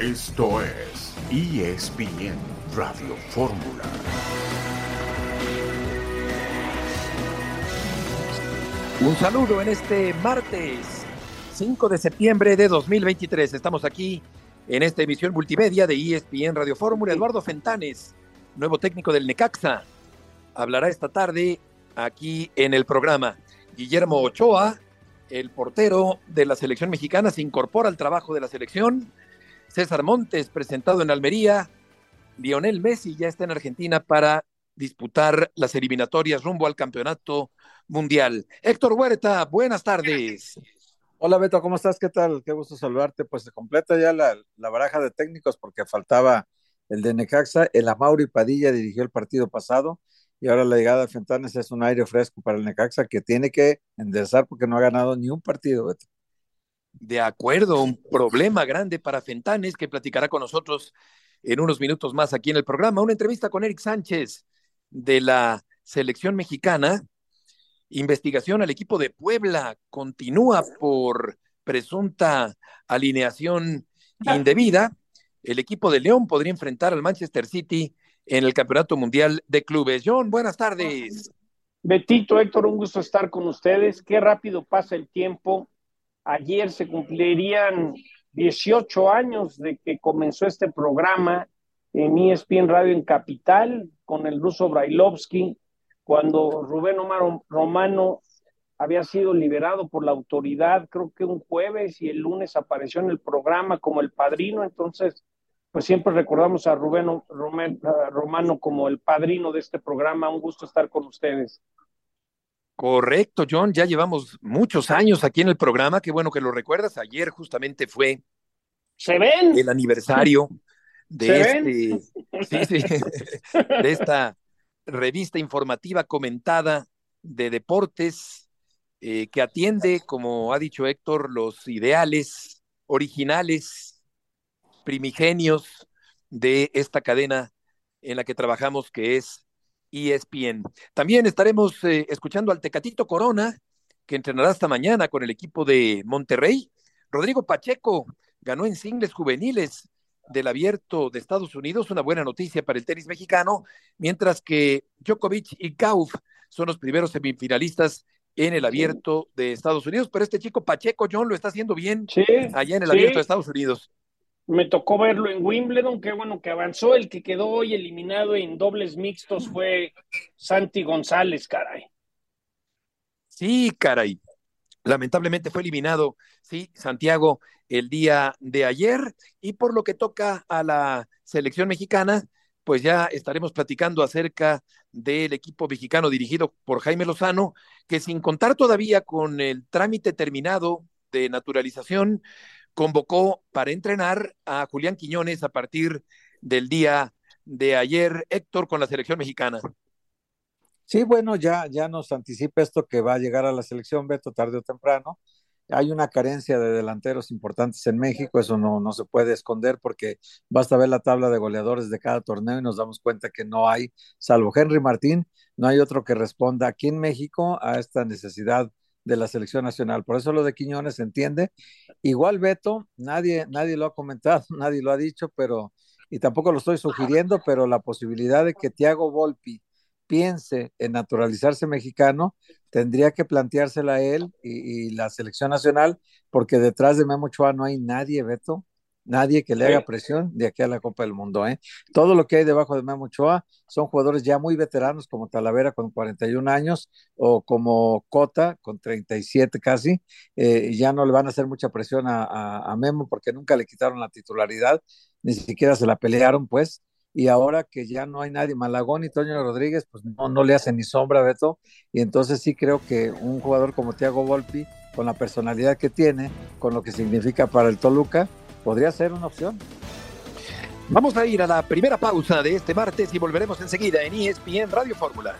Esto es ESPN Radio Fórmula. Un saludo en este martes 5 de septiembre de 2023. Estamos aquí en esta emisión multimedia de ESPN Radio Fórmula. Eduardo Fentanes, nuevo técnico del Necaxa, hablará esta tarde aquí en el programa. Guillermo Ochoa, el portero de la selección mexicana, se incorpora al trabajo de la selección. César Montes, presentado en Almería. Lionel Messi ya está en Argentina para disputar las eliminatorias rumbo al campeonato mundial. Héctor Huerta, buenas tardes. Hola Beto, ¿cómo estás? ¿Qué tal? Qué gusto saludarte. Pues se completa ya la, baraja de técnicos porque faltaba el de Necaxa, el Amauri Padilla dirigió el partido pasado y ahora la llegada de Fentanes es un aire fresco para el Necaxa que tiene que enderezar porque no ha ganado ni un partido, Beto. De acuerdo, un problema grande para Fentanes que platicará con nosotros en unos minutos más aquí en el programa. Una entrevista con Eric Sánchez de la selección mexicana. Investigación al equipo de Puebla continúa por presunta alineación indebida. El equipo de León podría enfrentar al Manchester City en el Campeonato Mundial de Clubes. John, buenas tardes. Betito, Héctor, un gusto estar con ustedes. Qué rápido pasa el tiempo. Ayer se cumplirían 18 años de que comenzó este programa en ESPN Radio en Capital con el ruso Brailovsky, cuando Rubén Omar Romano había sido liberado por la autoridad, creo que un jueves y el lunes apareció en el programa como el padrino, entonces pues siempre recordamos a Rubén Romano como el padrino de este programa, un gusto estar con ustedes. Correcto, John. Ya llevamos muchos años aquí en el programa. Qué bueno que lo recuerdas. Ayer justamente fue ¿Se ven? el aniversario de, este, de esta revista informativa comentada de deportes eh, que atiende, como ha dicho Héctor, los ideales originales, primigenios de esta cadena en la que trabajamos, que es ESPN. También estaremos eh, escuchando al Tecatito Corona, que entrenará esta mañana con el equipo de Monterrey. Rodrigo Pacheco ganó en singles juveniles del abierto de Estados Unidos, una buena noticia para el tenis mexicano, mientras que Djokovic y Kauf son los primeros semifinalistas en el abierto de Estados Unidos, pero este chico Pacheco John lo está haciendo bien allá en el abierto de Estados Unidos. Me tocó verlo en Wimbledon, qué bueno que avanzó. El que quedó hoy eliminado en dobles mixtos fue Santi González, caray. Sí, caray. Lamentablemente fue eliminado, sí, Santiago, el día de ayer. Y por lo que toca a la selección mexicana, pues ya estaremos platicando acerca del equipo mexicano dirigido por Jaime Lozano, que sin contar todavía con el trámite terminado de naturalización, convocó para entrenar a Julián Quiñones a partir del día de ayer, Héctor, con la selección mexicana. Sí, bueno, ya, ya nos anticipa esto que va a llegar a la selección Beto tarde o temprano. Hay una carencia de delanteros importantes en México, eso no, no se puede esconder porque basta ver la tabla de goleadores de cada torneo y nos damos cuenta que no hay, salvo Henry Martín, no hay otro que responda aquí en México a esta necesidad de la selección nacional. Por eso lo de Quiñones se entiende. Igual Beto, nadie, nadie lo ha comentado, nadie lo ha dicho, pero, y tampoco lo estoy sugiriendo, pero la posibilidad de que Tiago Volpi piense en naturalizarse mexicano, tendría que planteársela él y, la selección nacional, porque detrás de Memo Ochoa no hay nadie, Beto, nadie que le haga presión de aquí a la Copa del Mundo. ¿eh? Todo lo que hay debajo de Memo Ochoa son jugadores ya muy veteranos como Talavera con 41 años o como Cota con 37 casi. Eh, ya no le van a hacer mucha presión a, a, Memo porque nunca le quitaron la titularidad, ni siquiera se la pelearon pues. Y ahora que ya no hay nadie, Malagón y Toño Rodríguez, pues no, no le hacen ni sombra, Beto. Y entonces sí creo que un jugador como Thiago Volpi, con la personalidad que tiene, con lo que significa para el Toluca, podría ser una opción. Vamos a ir a la primera pausa de este martes y volveremos enseguida en ESPN Radio Fórmula.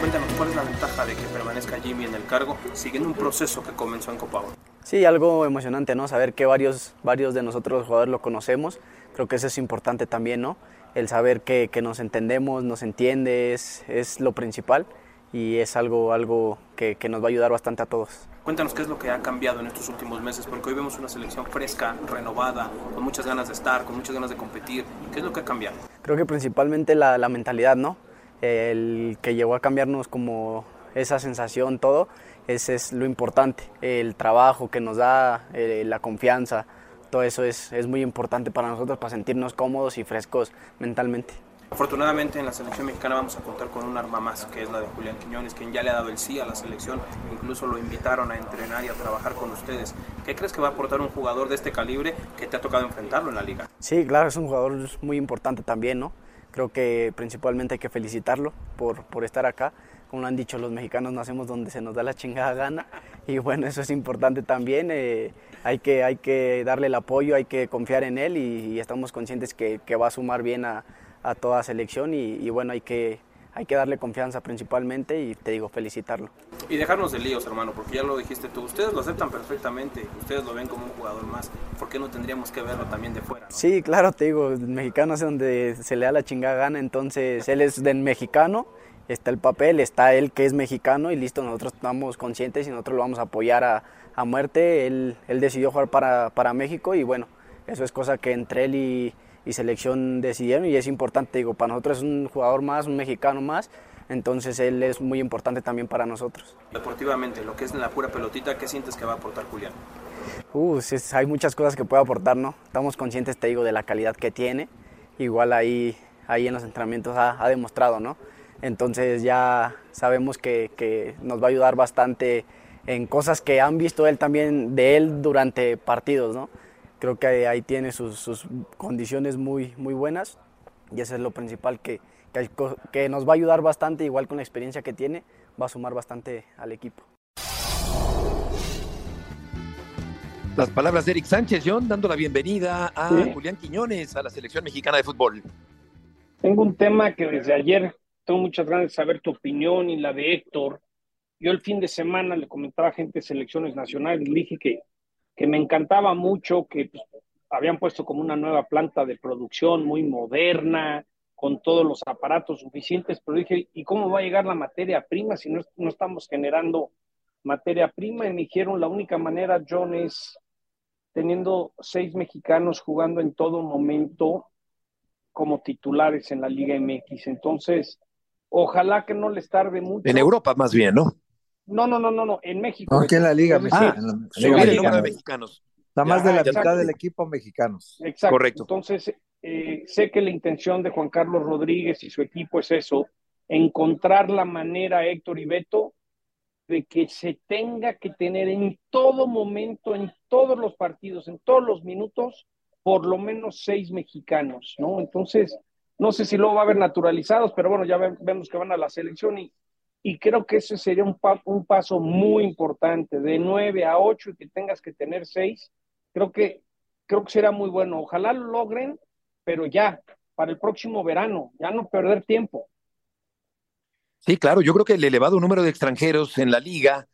Cuéntanos, ¿cuál es la ventaja de que permanezca Jimmy en el cargo, siguiendo un proceso que comenzó en Copa Oro? Sí, algo emocionante, ¿no? Saber que varios, varios de nosotros los jugadores lo conocemos creo que eso es importante también, ¿no? el saber que, nos entendemos, nos entiende, es, es, lo principal y es algo, algo que, que, nos va a ayudar bastante a todos. Cuéntanos qué es lo que ha cambiado en estos últimos meses, porque hoy vemos una selección fresca, renovada, con muchas ganas de estar, con muchas ganas de competir. ¿Qué es lo que ha cambiado? Creo que principalmente la, la mentalidad, ¿no? El que llegó a cambiarnos como esa sensación, todo, ese es lo importante. El trabajo que nos da, eh, la confianza, todo eso es, es muy importante para nosotros, para sentirnos cómodos y frescos mentalmente. Afortunadamente en la selección mexicana vamos a contar con un arma más, que es la de Julián Quiñones, quien ya le ha dado el sí a la selección, incluso lo invitaron a entrenar y a trabajar con ustedes. ¿Qué crees que va a aportar un jugador de este calibre que te ha tocado enfrentarlo en la liga? Sí, claro, es un jugador muy importante también, ¿no? Creo que principalmente hay que felicitarlo por, por estar acá como lo han dicho, los mexicanos nacemos donde se nos da la chingada gana y bueno, eso es importante también. Eh, hay, que, hay que darle el apoyo, hay que confiar en él y, estamos conscientes que, que, va a sumar bien a, a toda selección y, bueno, hay que, hay que darle confianza principalmente y te digo, felicitarlo. Y dejarnos de líos, hermano, porque ya lo dijiste tú, ustedes lo aceptan perfectamente, ustedes lo ven como un jugador más, ¿por qué no tendríamos que verlo también de fuera? Sí, claro, te digo, el mexicano es donde se le da la chingada gana, entonces él es del mexicano está el papel, está él que es mexicano y listo, nosotros estamos conscientes y nosotros lo vamos a apoyar a, a muerte. Él, él, decidió jugar para, para, México y bueno, eso es cosa que entre él y, y, selección decidieron y es importante, digo, para nosotros es un jugador más, un mexicano más, entonces él es muy importante también para nosotros. Deportivamente, lo que es en la pura pelotita, ¿qué sientes que va a aportar Julián? Uh, hay muchas cosas que puede aportar, ¿no? Estamos conscientes, te digo, de la calidad que tiene. Igual ahí, ahí en los entrenamientos ha, ha demostrado, ¿no? Entonces ya sabemos que, nos va a ayudar bastante en cosas que han visto él también de él durante partidos, ¿no? Creo que ahí tiene sus, condiciones muy, muy buenas y eso es lo principal que, que, nos va a ayudar bastante, igual con la experiencia que tiene, va a sumar bastante al equipo. Las palabras de Eric Sánchez, John, dando la bienvenida a Julián Quiñones a la selección mexicana de fútbol. Tengo un tema que desde ayer tengo muchas ganas de saber tu opinión y la de Héctor. Yo el fin de semana le comentaba a gente de selecciones nacionales, le dije que, que me encantaba mucho, que pues, habían puesto como una nueva planta de producción muy moderna, con todos los aparatos suficientes, pero dije, ¿y cómo va a llegar la materia prima si no, no estamos generando materia prima? Y me dijeron, la única manera, John, es teniendo seis mexicanos jugando en todo momento como titulares en la Liga MX. Entonces, Ojalá que no les tarde mucho. En Europa más bien, ¿no? No, no, no, no, no, en México. aquí en la Liga, ah, en la, el número de mexicanos. Está más de la mitad del equipo mexicanos. Exacto. Correcto. Entonces, eh, sé que la intención de Juan Carlos Rodríguez y su equipo es eso, encontrar la manera, Héctor y Beto, de que se tenga que tener en todo momento, en todos los partidos, en todos los minutos, por lo menos seis mexicanos, ¿no? Entonces, no sé si luego va a haber naturalizados, pero bueno, ya vemos que van a la selección y, y creo que ese sería un, un paso muy importante, de nueve a ocho y que tengas que tener seis. Creo que, creo que será muy bueno. Ojalá lo logren, pero ya, para el próximo verano, ya no perder tiempo. Sí, claro, yo creo que el elevado número de extranjeros en la liga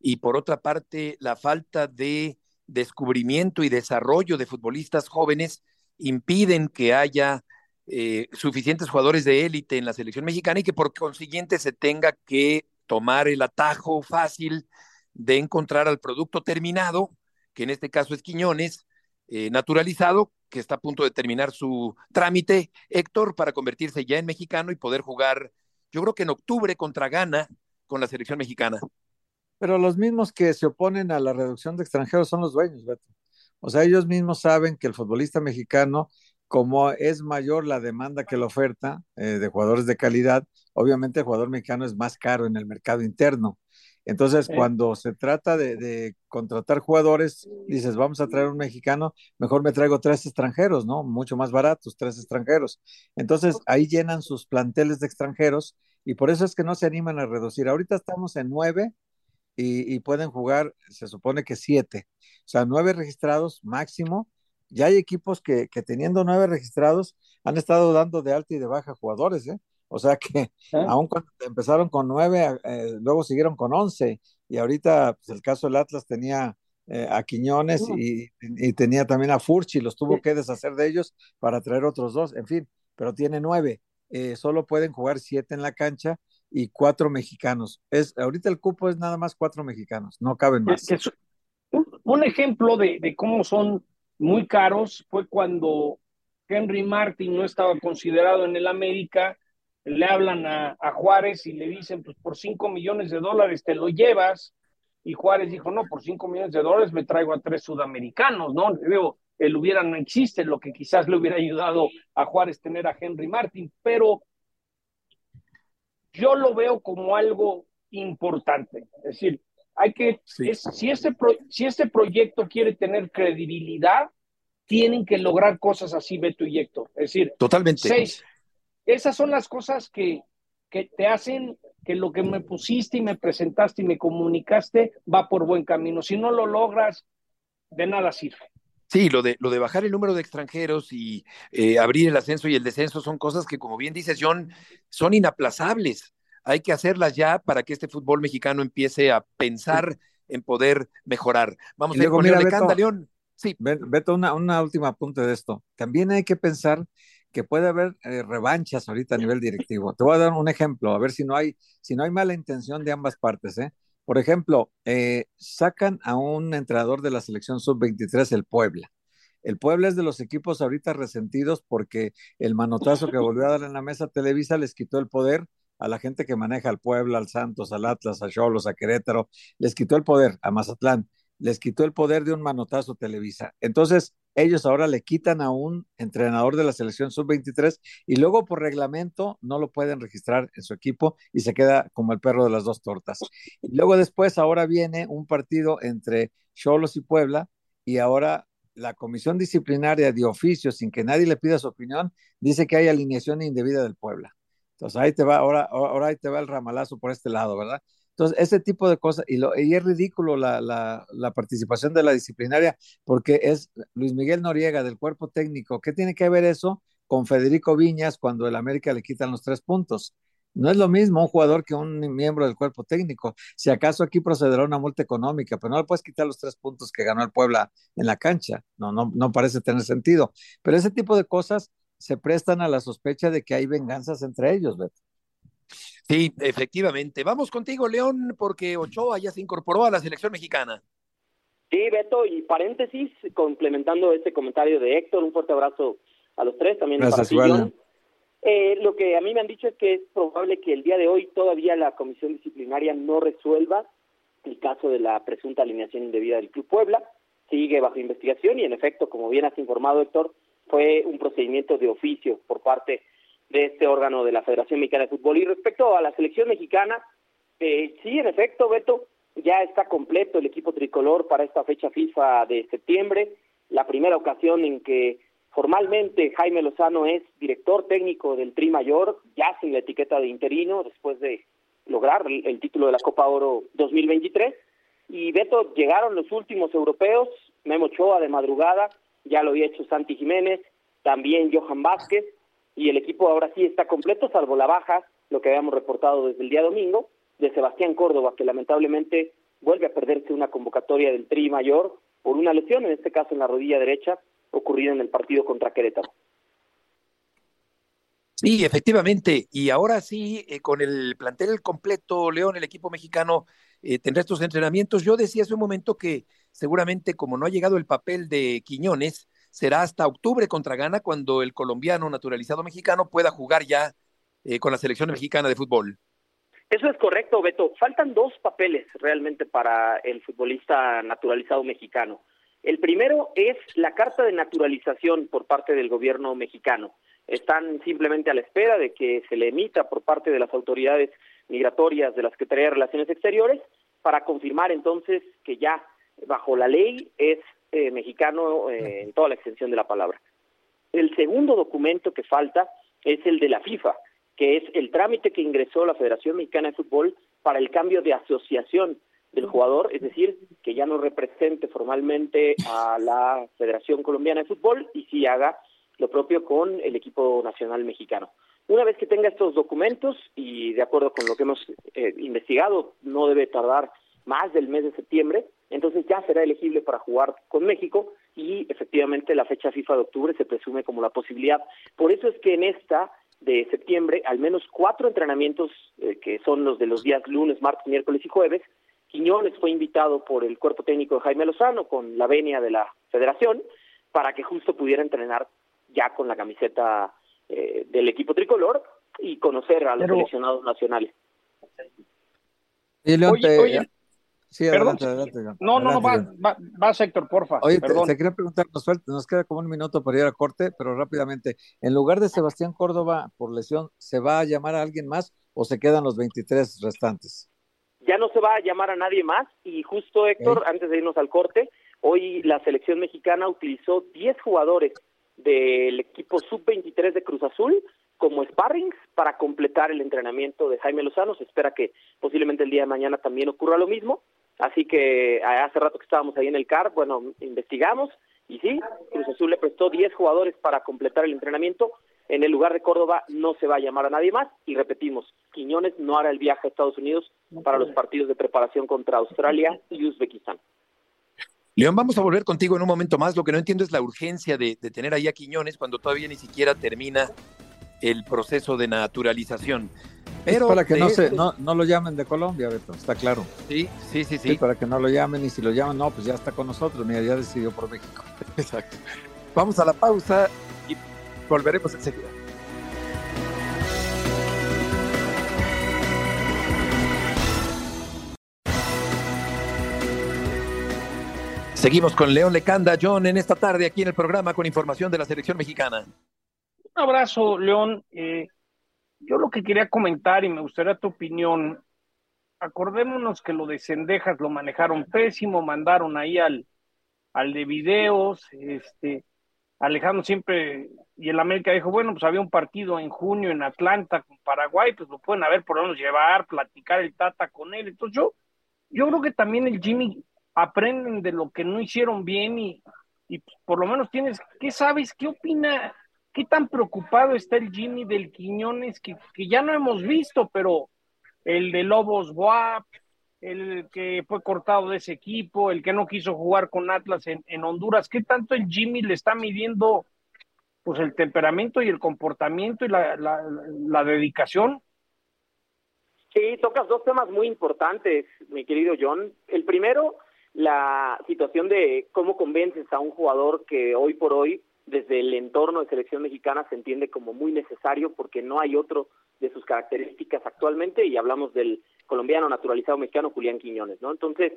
y por otra parte la falta de descubrimiento y desarrollo de futbolistas jóvenes impiden que haya eh, suficientes jugadores de élite en la selección mexicana y que por consiguiente se tenga que tomar el atajo fácil de encontrar al producto terminado, que en este caso es Quiñones, eh, naturalizado, que está a punto de terminar su trámite, Héctor, para convertirse ya en mexicano y poder jugar, yo creo que en octubre contra Ghana con la selección mexicana. Pero los mismos que se oponen a la reducción de extranjeros son los dueños, Beto. O sea, ellos mismos saben que el futbolista mexicano como es mayor la demanda que la oferta eh, de jugadores de calidad, obviamente el jugador mexicano es más caro en el mercado interno. Entonces, cuando se trata de, contratar jugadores, dices, vamos a traer un mexicano, mejor me traigo tres extranjeros, ¿no? Mucho más baratos, tres extranjeros. Entonces, ahí llenan sus planteles de extranjeros y por eso es que no se animan a reducir. Ahorita estamos en nueve y, y pueden jugar, se supone que siete. O sea, nueve registrados máximo ya hay equipos que, teniendo nueve registrados han estado dando de alta y de baja jugadores, ¿eh? O sea que ah. aún cuando empezaron con nueve, eh, luego siguieron con once. Y ahorita, pues el caso del Atlas tenía eh, a Quiñones y, tenía también a Furchi, los tuvo que deshacer de ellos para traer otros dos. En fin, pero tiene nueve. Eh, solo pueden jugar siete en la cancha y cuatro mexicanos. Es, ahorita el cupo es nada más cuatro mexicanos, no caben más. un, ejemplo de, de, cómo son muy caros fue cuando Henry Martin no estaba considerado en el América, le hablan a, Juárez y le dicen, pues por cinco millones de dólares te lo llevas, y Juárez dijo, no, por cinco millones de dólares me traigo a tres sudamericanos, ¿no? Digo, el hubiera no existe, lo que quizás le hubiera ayudado a Juárez tener a Henry Martin, pero yo lo veo como algo importante. Es decir, hay que, si, este si este proyecto quiere tener credibilidad, tienen que lograr cosas así, Beto y Héctor. Es decir, totalmente. Seis. Esas son las cosas que, que te hacen que lo que me pusiste y me presentaste y me comunicaste va por buen camino. Si no lo logras, de nada sirve. Sí, lo de, lo de bajar el número de extranjeros y eh, abrir el ascenso y el descenso son cosas que, como bien dices, John, son inaplazables. Hay que hacerlas ya para que este fútbol mexicano empiece a pensar en poder mejorar. Vamos a ver con León León. Sí. Beto, una, una última apunte de esto. También hay que pensar que puede haber eh, revanchas ahorita a nivel directivo. Te voy a dar un ejemplo, a ver si no hay, si no hay mala intención de ambas partes. ¿eh? Por ejemplo, eh, sacan a un entrenador de la selección sub-23, el Puebla. El Puebla es de los equipos ahorita resentidos porque el manotazo que volvió a dar en la mesa Televisa les quitó el poder a la gente que maneja al Puebla, al Santos, al Atlas, a Cholos, a Querétaro, les quitó el poder a Mazatlán, les quitó el poder de un manotazo Televisa. Entonces, ellos ahora le quitan a un entrenador de la selección sub-23 y luego por reglamento no lo pueden registrar en su equipo y se queda como el perro de las dos tortas. Luego después ahora viene un partido entre Cholos y Puebla y ahora la comisión disciplinaria de oficio, sin que nadie le pida su opinión, dice que hay alineación indebida del Puebla. Entonces ahí te va, ahora, ahora ahí te va el ramalazo por este lado, ¿verdad? Entonces, ese tipo de cosas, y, lo, y es ridículo la, la, la, participación de la disciplinaria, porque es Luis Miguel Noriega del cuerpo técnico. ¿Qué tiene que ver eso con Federico Viñas cuando el América le quitan los tres puntos? No es lo mismo un jugador que un miembro del cuerpo técnico. Si acaso aquí procederá una multa económica, pero no le puedes quitar los tres puntos que ganó el Puebla en la cancha. No, no, no parece tener sentido. Pero ese tipo de cosas se prestan a la sospecha de que hay venganzas entre ellos, Beto. Sí, efectivamente. Vamos contigo, León, porque Ochoa ya se incorporó a la selección mexicana. Sí, Beto, y paréntesis, complementando este comentario de Héctor, un fuerte abrazo a los tres, también para ti, eh, lo que a mí me han dicho es que es probable que el día de hoy todavía la comisión disciplinaria no resuelva el caso de la presunta alineación indebida del Club Puebla. Sigue bajo investigación y, en efecto, como bien has informado, Héctor, fue un procedimiento de oficio por parte de este órgano de la Federación Mexicana de Fútbol. Y respecto a la selección mexicana, eh, sí, en efecto, Beto, ya está completo el equipo tricolor para esta fecha FIFA de septiembre, la primera ocasión en que formalmente Jaime Lozano es director técnico del Tri Mayor, ya sin la etiqueta de interino, después de lograr el, título de la Copa Oro 2023. Y Beto, llegaron los últimos europeos, Memo Ochoa de madrugada, ya lo había hecho Santi Jiménez, también Johan Vázquez, y el equipo ahora sí está completo, salvo la baja, lo que habíamos reportado desde el día domingo, de Sebastián Córdoba, que lamentablemente vuelve a perderse una convocatoria del Tri Mayor por una lesión, en este caso en la rodilla derecha, ocurrida en el partido contra Querétaro. Sí, efectivamente. Y ahora sí, eh, con el plantel completo, León, el equipo mexicano, eh, tendrá estos entrenamientos. Yo decía hace un momento que seguramente como no ha llegado el papel de Quiñones, será hasta octubre contra Ghana cuando el colombiano naturalizado mexicano pueda jugar ya eh, con la selección mexicana de fútbol. Eso es correcto, Beto. Faltan dos papeles realmente para el futbolista naturalizado mexicano. El primero es la carta de naturalización por parte del gobierno mexicano. Están simplemente a la espera de que se le emita por parte de las autoridades migratorias de la Secretaría de Relaciones Exteriores para confirmar entonces que ya bajo la ley es eh, mexicano eh, en toda la extensión de la palabra. El segundo documento que falta es el de la FIFA, que es el trámite que ingresó la Federación Mexicana de Fútbol para el cambio de asociación del jugador, es decir, que ya no represente formalmente a la Federación Colombiana de Fútbol y sí haga lo propio con el equipo nacional mexicano. Una vez que tenga estos documentos y de acuerdo con lo que hemos eh, investigado, no debe tardar más del mes de septiembre, entonces ya será elegible para jugar con México y efectivamente la fecha FIFA de octubre se presume como la posibilidad. Por eso es que en esta de septiembre, al menos cuatro entrenamientos, eh, que son los de los días lunes, martes, miércoles y jueves, Quiñones fue invitado por el cuerpo técnico de Jaime Lozano con la venia de la federación para que justo pudiera entrenar ya con la camiseta eh, del equipo tricolor y conocer a los seleccionados nacionales. oye, Sí, adelante, adelante, No, no, no, va, va, Héctor, porfa. Oye, te, quería preguntar, nos, nos queda como un minuto para ir a corte, pero rápidamente, en lugar de Sebastián Córdoba por lesión, ¿se va a llamar a alguien más o se quedan los 23 restantes? Ya no se va a llamar a nadie más y justo Héctor, antes de irnos al corte, hoy la selección mexicana utilizó 10 jugadores del equipo sub-23 de Cruz Azul como sparrings para completar el entrenamiento de Jaime Lozano. Se espera que posiblemente el día de mañana también ocurra lo mismo. Así que hace rato que estábamos ahí en el CAR, bueno, investigamos y sí, Cruz Azul le prestó 10 jugadores para completar el entrenamiento. En el lugar de Córdoba no se va a llamar a nadie más y repetimos, Quiñones no hará el viaje a Estados Unidos para los partidos de preparación contra Australia y Uzbekistán. León, vamos a volver contigo en un momento más. Lo que no entiendo es la urgencia de, tener ahí a Quiñones cuando todavía ni siquiera termina el proceso de naturalización. Pero para que no, se, no, no, lo llamen de Colombia, Beto, está claro. Sí, sí, sí, sí, Para que no lo llamen y si lo llaman, no, pues ya está con nosotros, mira, ya decidió por México. Exacto. Vamos a la pausa y volveremos enseguida. Seguimos con León Lecanda, John, en esta tarde aquí en el programa con información de la selección mexicana. Un abrazo, León. Eh, yo lo que quería comentar y me gustaría tu opinión, acordémonos que lo de Cendejas lo manejaron pésimo, mandaron ahí al, al de videos, este, Alejandro siempre, y el América dijo, bueno, pues había un partido en junio en Atlanta con Paraguay, pues lo pueden haber por lo menos llevar, platicar el Tata con él. Entonces yo, yo creo que también el Jimmy aprenden de lo que no hicieron bien y, y por lo menos tienes, ¿qué sabes? ¿Qué opina ¿Qué tan preocupado está el Jimmy del Quiñones que, ya no hemos visto, pero el de Lobos Boap, el que fue cortado de ese equipo, el que no quiso jugar con Atlas en, en Honduras, ¿qué tanto el Jimmy le está midiendo pues el temperamento y el comportamiento y la, la, la dedicación? Sí, tocas dos temas muy importantes, mi querido John. El primero, la situación de cómo convences a un jugador que hoy por hoy desde el entorno de selección mexicana se entiende como muy necesario porque no hay otro de sus características actualmente y hablamos del colombiano naturalizado mexicano Julián Quiñones, ¿no? Entonces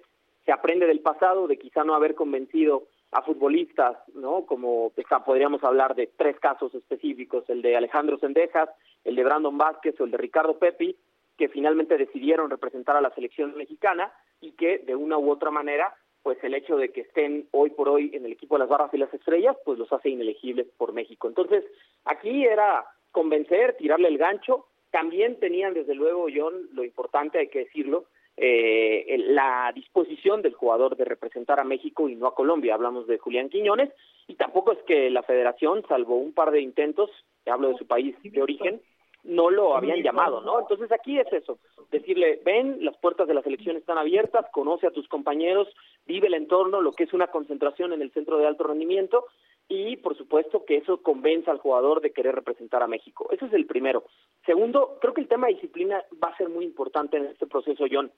se aprende del pasado de quizá no haber convencido a futbolistas, ¿no? Como podríamos hablar de tres casos específicos, el de Alejandro Sendejas, el de Brandon Vázquez o el de Ricardo Pepi, que finalmente decidieron representar a la selección mexicana y que de una u otra manera pues el hecho de que estén hoy por hoy en el equipo de las barras y las estrellas, pues los hace inelegibles por México. Entonces, aquí era convencer, tirarle el gancho. También tenían, desde luego, John, lo importante, hay que decirlo, eh, la disposición del jugador de representar a México y no a Colombia. Hablamos de Julián Quiñones y tampoco es que la federación, salvo un par de intentos, hablo de su país de origen, no lo habían llamado, ¿no? Entonces aquí es eso, decirle, ven, las puertas de la selección están abiertas, conoce a tus compañeros, vive el entorno, lo que es una concentración en el centro de alto rendimiento y por supuesto que eso convenza al jugador de querer representar a México. Ese es el primero. Segundo, creo que el tema de disciplina va a ser muy importante en este proceso, John,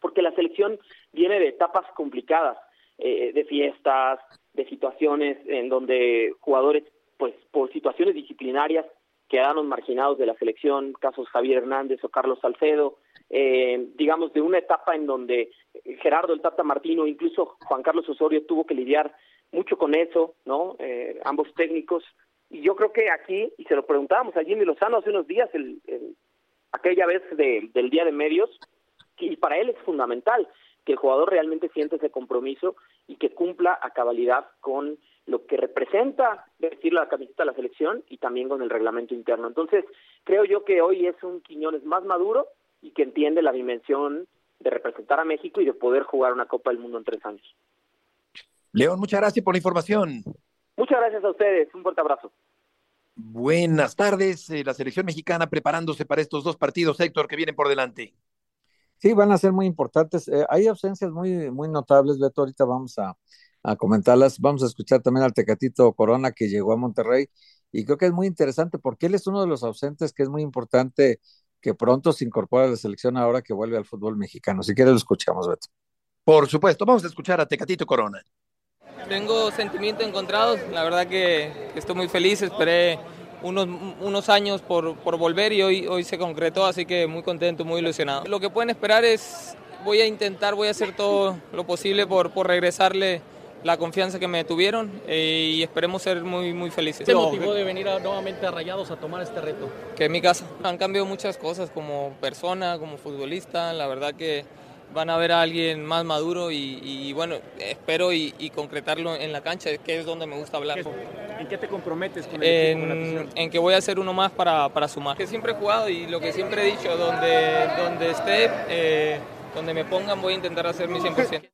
porque la selección viene de etapas complicadas, eh, de fiestas, de situaciones en donde jugadores, pues por situaciones disciplinarias, quedaron marginados de la selección, casos Javier Hernández o Carlos Salcedo, eh, digamos, de una etapa en donde Gerardo el Tata Martino, incluso Juan Carlos Osorio tuvo que lidiar mucho con eso, ¿no? Eh, ambos técnicos. Y yo creo que aquí, y se lo preguntábamos a Jimmy Lozano hace unos días, el, aquella vez del Día de Medios, y para él es fundamental que el jugador realmente siente ese compromiso y que cumpla a cabalidad con lo que representa decirle la camiseta de la selección y también con el reglamento interno. Entonces, creo yo que hoy es un Quiñones más maduro y que entiende la dimensión de representar a México y de poder jugar una Copa del Mundo en tres años. León, muchas gracias por la información. Muchas gracias a ustedes. Un fuerte abrazo. Buenas tardes. Eh, la selección mexicana preparándose para estos dos partidos, Héctor, que vienen por delante. Sí, van a ser muy importantes. Eh, hay ausencias muy, muy notables, Beto. Ahorita vamos a, a comentarlas. Vamos a escuchar también al Tecatito Corona que llegó a Monterrey y creo que es muy interesante porque él es uno de los ausentes que es muy importante que pronto se incorpore a la selección ahora que vuelve al fútbol mexicano. Si quieres lo escuchamos, Beto. Por supuesto, vamos a escuchar a Tecatito Corona. Tengo sentimientos encontrados, la verdad que estoy muy feliz, esperé unos, unos años por, por volver y hoy, hoy se concretó, así que muy contento, muy ilusionado. Lo que pueden esperar es, voy a intentar, voy a hacer todo lo posible por, por regresarle la confianza que me tuvieron eh, y esperemos ser muy, muy felices. ¿Qué motivó de venir nuevamente a Rayados a tomar este reto? Que en mi casa han cambiado muchas cosas como persona, como futbolista, la verdad que van a ver a alguien más maduro y, bueno, espero y, concretarlo en la cancha, que es donde me gusta hablar. ¿En qué te comprometes con el en, en que voy a ser uno más para, para, sumar. Que siempre he jugado y lo que siempre he dicho, donde, donde esté, eh, donde me pongan voy a intentar hacer mi 100%.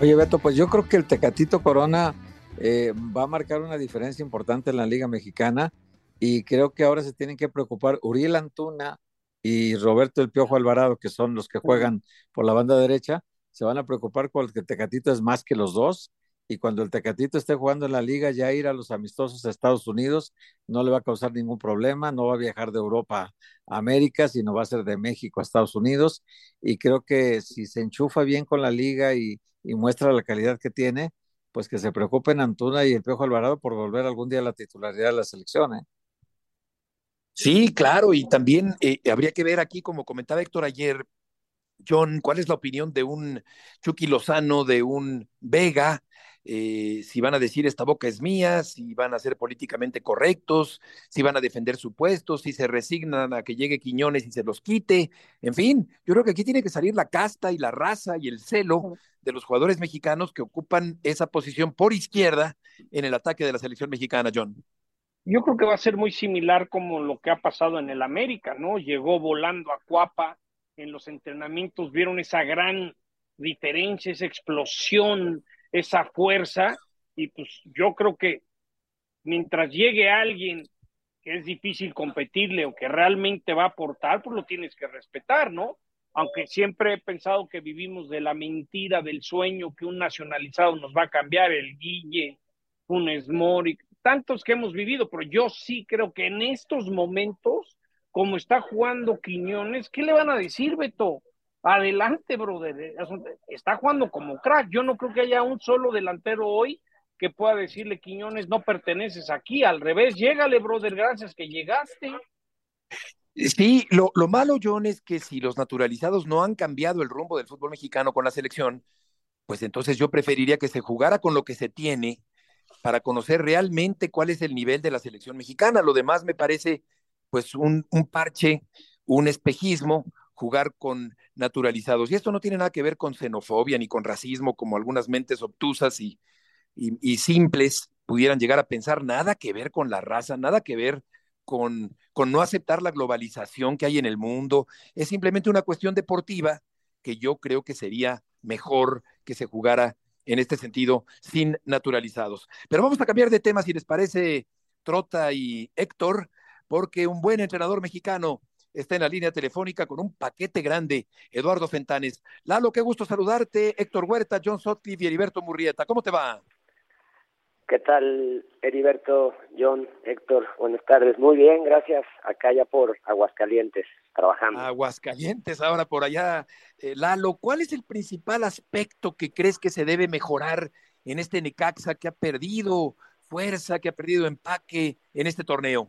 Oye, Beto, pues yo creo que el Tecatito Corona eh, va a marcar una diferencia importante en la Liga Mexicana y creo que ahora se tienen que preocupar Uriel Antuna y Roberto El Piojo Alvarado, que son los que juegan por la banda derecha, se van a preocupar porque el Tecatito es más que los dos y cuando el Tecatito esté jugando en la liga, ya ir a los amistosos a Estados Unidos no le va a causar ningún problema, no va a viajar de Europa a América, sino va a ser de México a Estados Unidos. Y creo que si se enchufa bien con la liga y, muestra la calidad que tiene, pues que se preocupen Antuna y el Piojo Alvarado por volver algún día a la titularidad de la selección. ¿eh? Sí, claro, y también eh, habría que ver aquí, como comentaba Héctor ayer, John, ¿cuál es la opinión de un Chucky Lozano, de un Vega? Eh, si van a decir esta boca es mía, si van a ser políticamente correctos, si van a defender su puesto, si se resignan a que llegue Quiñones y se los quite. En fin, yo creo que aquí tiene que salir la casta y la raza y el celo de los jugadores mexicanos que ocupan esa posición por izquierda en el ataque de la selección mexicana, John. Yo creo que va a ser muy similar como lo que ha pasado en el América, ¿no? Llegó volando a Cuapa en los entrenamientos, vieron esa gran diferencia, esa explosión esa fuerza y pues yo creo que mientras llegue alguien que es difícil competirle o que realmente va a aportar, pues lo tienes que respetar, ¿no? Aunque siempre he pensado que vivimos de la mentira, del sueño que un nacionalizado nos va a cambiar, el Guille, un Mori, tantos que hemos vivido, pero yo sí creo que en estos momentos, como está jugando Quiñones, ¿qué le van a decir, Beto? Adelante, brother. Está jugando como crack. Yo no creo que haya un solo delantero hoy que pueda decirle, Quiñones, no perteneces aquí. Al revés, llégale, brother, gracias que llegaste. Sí, lo, lo malo, John, es que si los naturalizados no han cambiado el rumbo del fútbol mexicano con la selección, pues entonces yo preferiría que se jugara con lo que se tiene para conocer realmente cuál es el nivel de la selección mexicana. Lo demás me parece pues un, un parche, un espejismo, jugar con naturalizados. Y esto no tiene nada que ver con xenofobia ni con racismo, como algunas mentes obtusas y, y, simples pudieran llegar a pensar, nada que ver con la raza, nada que ver con, con no aceptar la globalización que hay en el mundo. Es simplemente una cuestión deportiva que yo creo que sería mejor que se jugara en este sentido sin naturalizados. Pero vamos a cambiar de tema, si les parece, Trota y Héctor, porque un buen entrenador mexicano está en la línea telefónica con un paquete grande, Eduardo Fentanes. Lalo, qué gusto saludarte. Héctor Huerta, John Sotcliffe y Heriberto Murrieta. ¿Cómo te va? ¿Qué tal, Heriberto, John, Héctor? Buenas tardes. Muy bien, gracias. Acá ya por Aguascalientes, trabajando. Aguascalientes, ahora por allá. Eh, Lalo, ¿cuál es el principal aspecto que crees que se debe mejorar en este Necaxa que ha perdido fuerza, que ha perdido empaque en este torneo?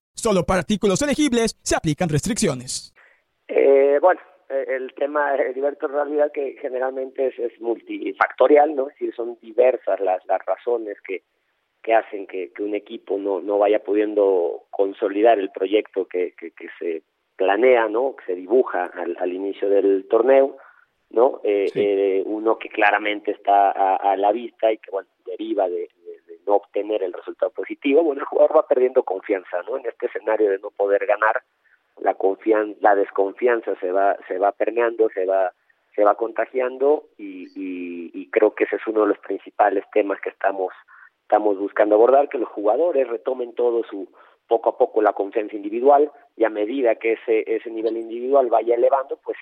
Solo para artículos elegibles se aplican restricciones. Eh, bueno, eh, el tema, Heriberto, en realidad que generalmente es, multifactorial, ¿no? Es decir, son diversas las, las razones que, que hacen que, un equipo no, no vaya pudiendo consolidar el proyecto que, que, se planea, ¿no? Que se dibuja al, al inicio del torneo, ¿no? Eh, eh, uno que claramente está a, la vista y que, bueno, deriva de, no obtener el resultado positivo, bueno, el jugador va perdiendo confianza, ¿no? En este escenario de no poder ganar, la confianza, la desconfianza se va, se va permeando, se va, se va contagiando y, y, creo que ese es uno de los principales temas que estamos, estamos buscando abordar, que los jugadores retomen todo su, poco a poco la confianza individual y a medida que ese, ese nivel individual vaya elevando, pues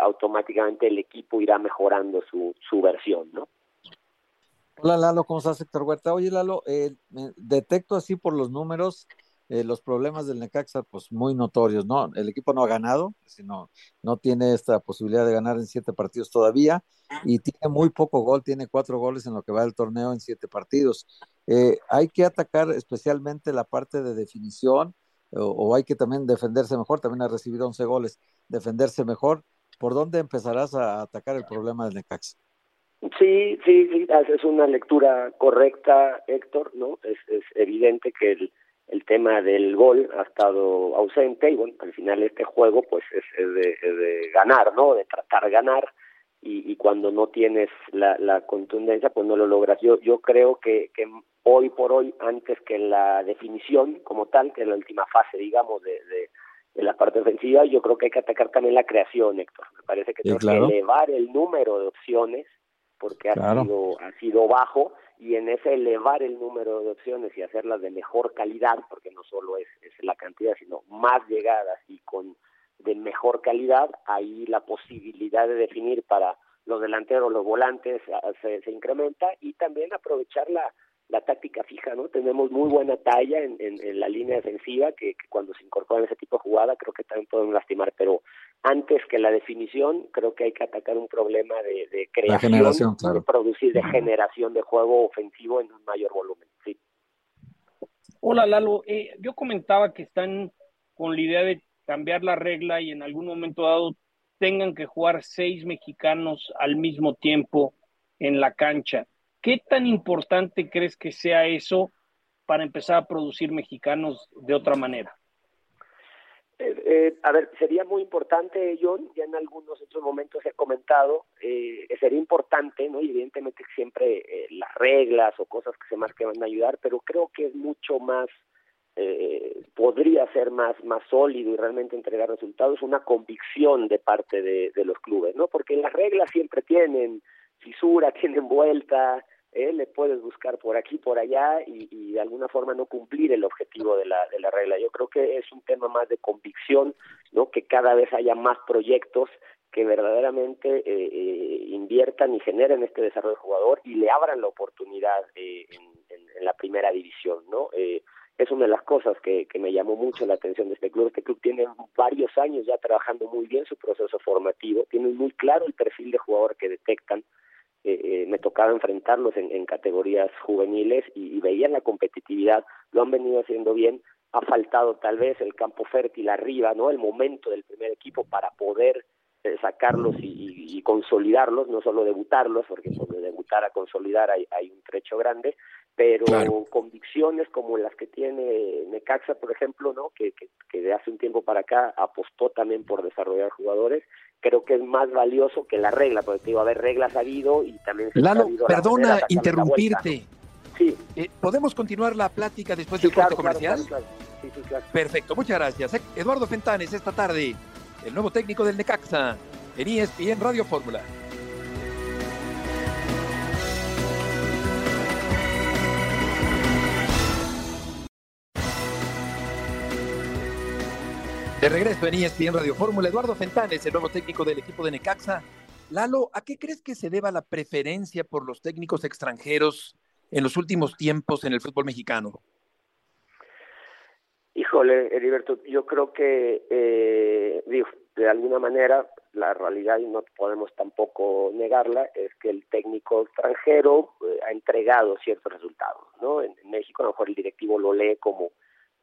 automáticamente el equipo irá mejorando su, su versión, ¿no? Hola Lalo, ¿cómo estás Héctor Huerta? Oye Lalo, eh, detecto así por los números eh, los problemas del Necaxa, pues muy notorios, ¿no? El equipo no ha ganado, sino no tiene esta posibilidad de ganar en siete partidos todavía y tiene muy poco gol, tiene cuatro goles en lo que va del torneo en siete partidos. Eh, hay que atacar especialmente la parte de definición o, hay que también defenderse mejor, también ha recibido 11 goles, defenderse mejor. ¿Por dónde empezarás a atacar el problema del Necaxa? Sí, sí, sí, es una lectura correcta, Héctor, ¿no? Es, es evidente que el, el tema del gol ha estado ausente y bueno, al final este juego pues es, de, ganar, ¿no? De tratar de ganar y, y cuando no tienes la, la, contundencia pues no lo logras. Yo, yo creo que, que hoy por hoy, antes que la definición como tal, que es la última fase, digamos, de, de, la parte ofensiva, yo creo que hay que atacar también la creación, Héctor. Me parece que tenemos que elevar el número de opciones porque ha sido ha sido bajo y en ese elevar el número de opciones y hacerlas de mejor calidad, porque no solo es, es la cantidad, sino más llegadas y con de mejor calidad, ahí la posibilidad de definir para los delanteros, los volantes se, se incrementa y también aprovechar la, la táctica fija, ¿no? Tenemos muy buena talla en, en, la línea defensiva que, cuando se incorpora en ese tipo de jugada creo que también podemos lastimar, pero antes que la definición creo que hay que atacar un problema de, de creación, de producir, de generación de juego ofensivo en un mayor volumen, sí. Hola Lalo, eh, yo comentaba que están con la idea de cambiar la regla y en algún momento dado tengan que jugar seis mexicanos al mismo tiempo en la cancha. ¿Qué tan importante crees que sea eso para empezar a producir mexicanos de otra manera? Eh, eh, a ver, sería muy importante, John, ya en algunos otros momentos he comentado, eh, sería importante, ¿no? evidentemente siempre eh, las reglas o cosas que se más que van a ayudar, pero creo que es mucho más, podría ser más, más sólido y realmente entregar resultados, una convicción de parte de, de los clubes, ¿no? Porque las reglas siempre tienen fisura, tienen vuelta, ¿eh? le puedes buscar por aquí, por allá y, y, de alguna forma no cumplir el objetivo de la, de la regla. Yo creo que es un tema más de convicción, ¿no? que cada vez haya más proyectos que verdaderamente eh, eh, inviertan y generen este desarrollo del jugador y le abran la oportunidad eh, en, en, la primera división, ¿no? Eh, es una de las cosas que, que me llamó mucho la atención de este club. Este club tiene varios años ya trabajando muy bien su proceso formativo, tienen muy claro el perfil de jugador que detectan. Eh, eh, me tocaba enfrentarlos en, en categorías juveniles y, y, veían la competitividad, lo han venido haciendo bien. Ha faltado tal vez el campo fértil arriba, no, el momento del primer equipo para poder eh, sacarlos y, y, consolidarlos, no solo debutarlos, porque de debutar a consolidar hay, hay un trecho grande, pero convicciones como las que tiene Necaxa, por ejemplo, ¿no? Que, que, de hace un tiempo para acá apostó también por desarrollar jugadores, creo que es más valioso que la regla, porque te digo, a ver, reglas ha habido y también... Se Lalo, perdona interrumpirte. Sí. Eh, ¿Podemos continuar la plática después del corte comercial? sí, sí, claro. Perfecto, muchas gracias. Eduardo Fentanes, esta tarde, el nuevo técnico del Necaxa, en ESPN Radio Fórmula. De regreso en ESPN Radio Fórmula, Eduardo Fentanes, el nuevo técnico del equipo de Necaxa. Lalo, ¿a qué crees que se deba la preferencia por los técnicos extranjeros en los últimos tiempos en el fútbol mexicano? Híjole, Heriberto, yo creo que, eh, de alguna manera la realidad, y no podemos tampoco negarla, es que el técnico extranjero eh, ha entregado ciertos resultados, ¿no? En, México a lo mejor el directivo lo lee como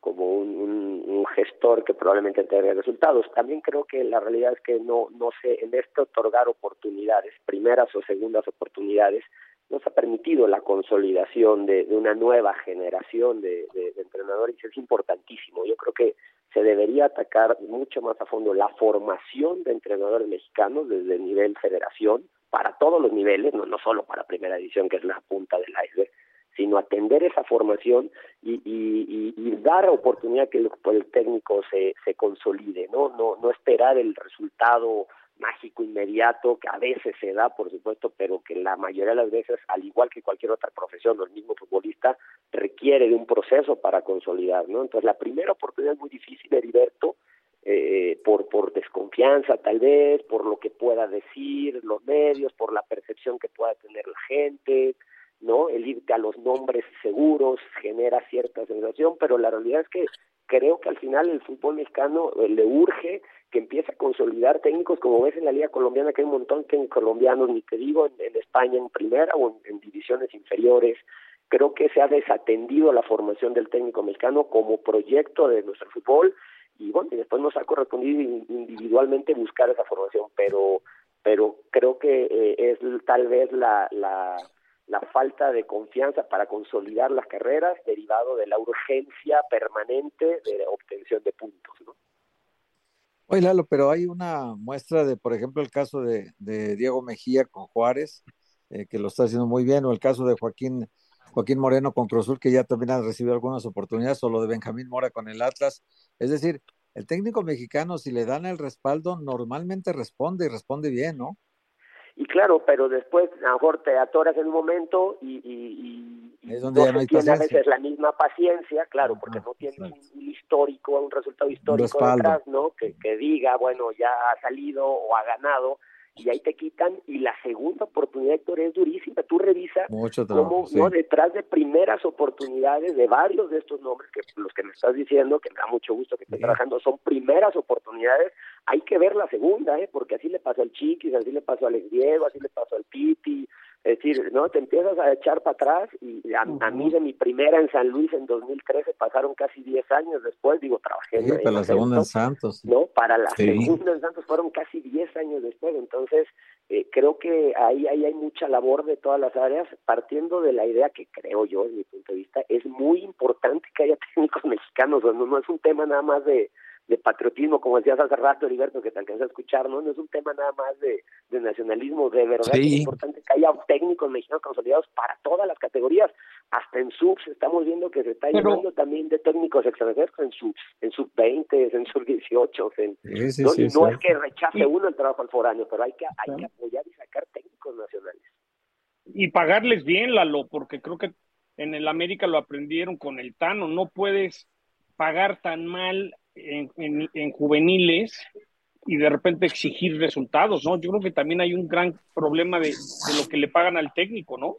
como un, un, gestor que probablemente entregue resultados. También creo que la realidad es que no, no sé, en esto otorgar oportunidades, primeras o segundas oportunidades, nos ha permitido la consolidación de, una nueva generación de, entrenadores es importantísimo. Yo creo que se debería atacar mucho más a fondo la formación de entrenadores mexicanos desde el nivel federación, para todos los niveles, no, no solo para primera edición, que es la punta del iceberg, sino atender esa formación y, y, y, dar oportunidad que el, el técnico se, se consolide, ¿no? No, no esperar el resultado mágico inmediato que a veces se da, por supuesto, pero que la mayoría de las veces, al igual que cualquier otra profesión, el mismo futbolista requiere de un proceso para consolidar, ¿no? Entonces, la primera oportunidad es muy difícil, Heriberto, eh, por, por desconfianza tal vez, por lo que pueda decir los medios, por la percepción que pueda tener la gente, ¿no? El irte a los nombres seguros genera cierta sensación, pero la realidad es que creo que al final el fútbol mexicano eh, le urge que empiece a consolidar técnicos, como ves en la Liga Colombiana, que hay un montón de colombianos, ni te digo en, España en primera o en, divisiones inferiores. Creo que se ha desatendido la formación del técnico mexicano como proyecto de nuestro fútbol y bueno, y después nos ha correspondido individualmente buscar esa formación, pero pero creo que eh, es tal vez la, la la falta de confianza para consolidar las carreras derivado de la urgencia permanente de obtención de puntos, ¿no? Oye, Lalo, pero hay una muestra de, por ejemplo, el caso de, Diego Mejía con Juárez, eh, que lo está haciendo muy bien, o el caso de Joaquín, Joaquín Moreno con Cruzul, que ya también ha recibido algunas oportunidades, o lo de Benjamín Mora con el Atlas. Es decir, el técnico mexicano, si le dan el respaldo, normalmente responde y responde bien, ¿no? Y claro, pero después a lo mejor te atoras en un momento y, y, y no se a veces la misma paciencia, claro, porque no tienes un, histórico, un resultado histórico detrás, ¿no? Que, que diga, bueno, ya ha salido o ha ganado, y ahí te quitan y la segunda oportunidad Héctor es durísima. Tú revisas cómo no detrás de primeras oportunidades de varios de estos nombres que los que me estás diciendo que me da mucho gusto que estés trabajando son primeras oportunidades. Hay que ver la segunda eh porque así le pasó al Chiquis así le pasó al Alex Diego así le pasó al Piti es decir, ¿no? Te empiezas a echar para atrás y a, mí de mi primera en San Luis en 2013 pasaron casi 10 años después, digo, trabajé sí, para la segunda en Santos. ¿no? Para la segunda en Santos fueron casi 10 años después, entonces eh, creo que ahí, ahí hay mucha labor de todas las áreas, partiendo de la idea que creo yo, desde mi punto de vista, es muy importante que haya técnicos mexicanos, no, no es un tema nada más de de patriotismo, como decías hace rato, Heriberto, que te alcanza a escuchar, ¿no? No es un tema nada más de, de nacionalismo, de verdad es importante que haya técnicos mexicanos consolidados para todas las categorías, hasta en subs, estamos viendo que se está llamando también de técnicos extranjeros en subs, en sub 20, en sub 18, en, no, es que rechace uno el trabajo al foráneo, pero hay que, hay que apoyar y sacar técnicos nacionales. Y pagarles bien, Lalo, porque creo que en el América lo aprendieron con el Tano, no puedes pagar tan mal en, juveniles y de repente exigir resultados, ¿no? Yo creo que también hay un gran problema de, lo que le pagan al técnico, ¿no?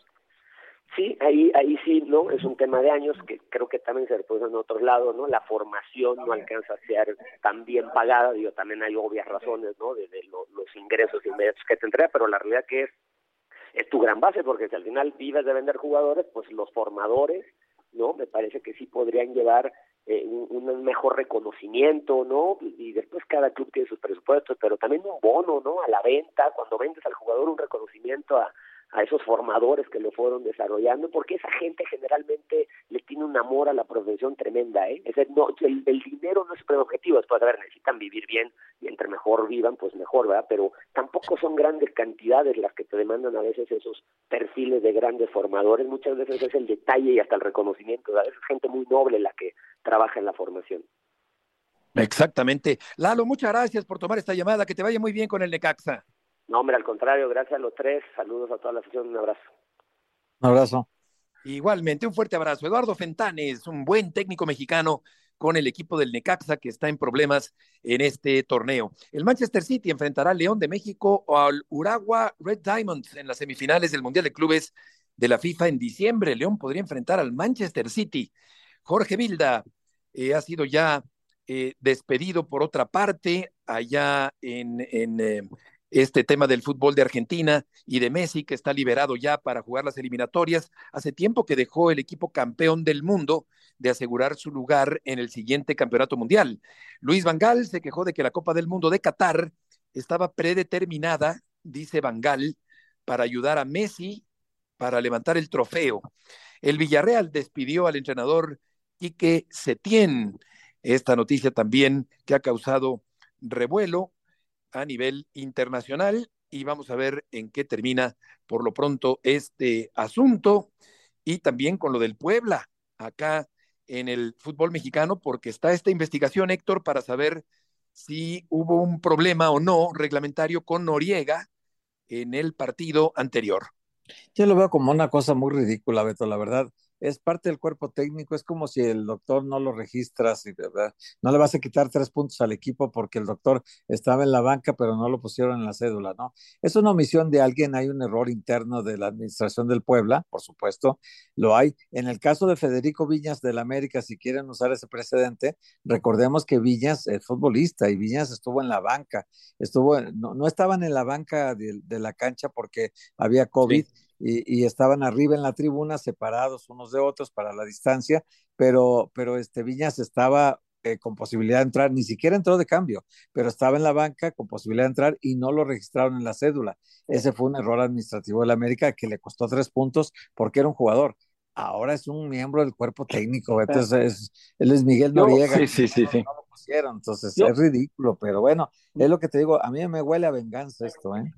Sí, ahí, ahí sí, ¿no? Es un tema de años que creo que también se reproduce en otros lados, ¿no? La formación no alcanza a ser tan bien pagada, digo, también hay obvias razones, ¿no? De, los ingresos inmediatos que te entrega, pero la realidad que es, es tu gran base, porque si al final vives de vender jugadores, pues los formadores, ¿no? Me parece que sí podrían llevar eh, un, mejor reconocimiento, ¿no? Y después cada club tiene sus presupuestos, pero también un bono, ¿no? A la venta, cuando vendes al jugador un reconocimiento a, a esos formadores que lo fueron desarrollando, porque esa gente generalmente le tiene un amor a la profesión tremenda, ¿eh? Es no, el, dinero no es su objetivo, después, a ver, necesitan vivir bien y entre mejor vivan, pues mejor, ¿verdad? Pero tampoco son grandes cantidades las que te demandan a veces esos perfiles de grandes formadores, muchas veces es el detalle y hasta el reconocimiento, ¿verdad? Es gente muy noble la que trabaja en la formación. Exactamente. Lalo, muchas gracias por tomar esta llamada, que te vaya muy bien con el Necaxa. No, hombre, al contrario, gracias a los tres. Saludos a toda la afición, un abrazo. Un abrazo. Igualmente, un fuerte abrazo. Eduardo Fentanes, un buen técnico mexicano con el equipo del Necaxa que está en problemas en este torneo. El Manchester City enfrentará al León de México o al Uragua Red Diamonds en las semifinales del Mundial de Clubes de la FIFA en diciembre. León podría enfrentar al Manchester City. Jorge Vilda eh, ha sido ya eh, despedido por otra parte allá en, en este tema del fútbol de Argentina y de Messi, que está liberado ya para jugar las eliminatorias. Hace tiempo que dejó el equipo campeón del mundo de asegurar su lugar en el siguiente campeonato mundial. Luis Vangal se quejó de que la Copa del Mundo de Qatar estaba predeterminada, dice Vangal, para ayudar a Messi para levantar el trofeo. El Villarreal despidió al entrenador Quique Setién. Esta noticia también que ha causado revuelo a nivel internacional y vamos a ver en qué termina por lo pronto este asunto y también con lo del Puebla acá en el fútbol mexicano porque está esta investigación, Héctor, para saber si hubo un problema o no reglamentario con Noriega en el partido anterior. Yo lo veo como una cosa muy ridícula, Beto, la verdad es parte del cuerpo técnico, es como si el doctor no lo registras y ¿verdad? no le vas a quitar tres puntos al equipo porque el doctor estaba en la banca pero no lo pusieron en la cédula, ¿no? Es una omisión de alguien, hay un error interno de la administración del Puebla, por supuesto, lo hay. En el caso de Federico Viñas del América, si quieren usar ese precedente, recordemos que Viñas es futbolista y Viñas estuvo en la banca, estuvo, no, no estaban en la banca de, la cancha porque había COVID y, estaban arriba en la tribuna separados unos de otros para la distancia, pero, pero este Viñas estaba eh, con posibilidad de entrar, ni siquiera entró de cambio, pero estaba en la banca con posibilidad de entrar y no lo registraron en la cédula. Ese fue un error administrativo de la América que le costó tres puntos porque era un jugador. Ahora es un miembro del cuerpo técnico, entonces él es Miguel Noriega. sí, sí, sí, sí. No lo pusieron, entonces es ridículo, pero bueno, es lo que te digo, a mí me huele a venganza esto, ¿eh?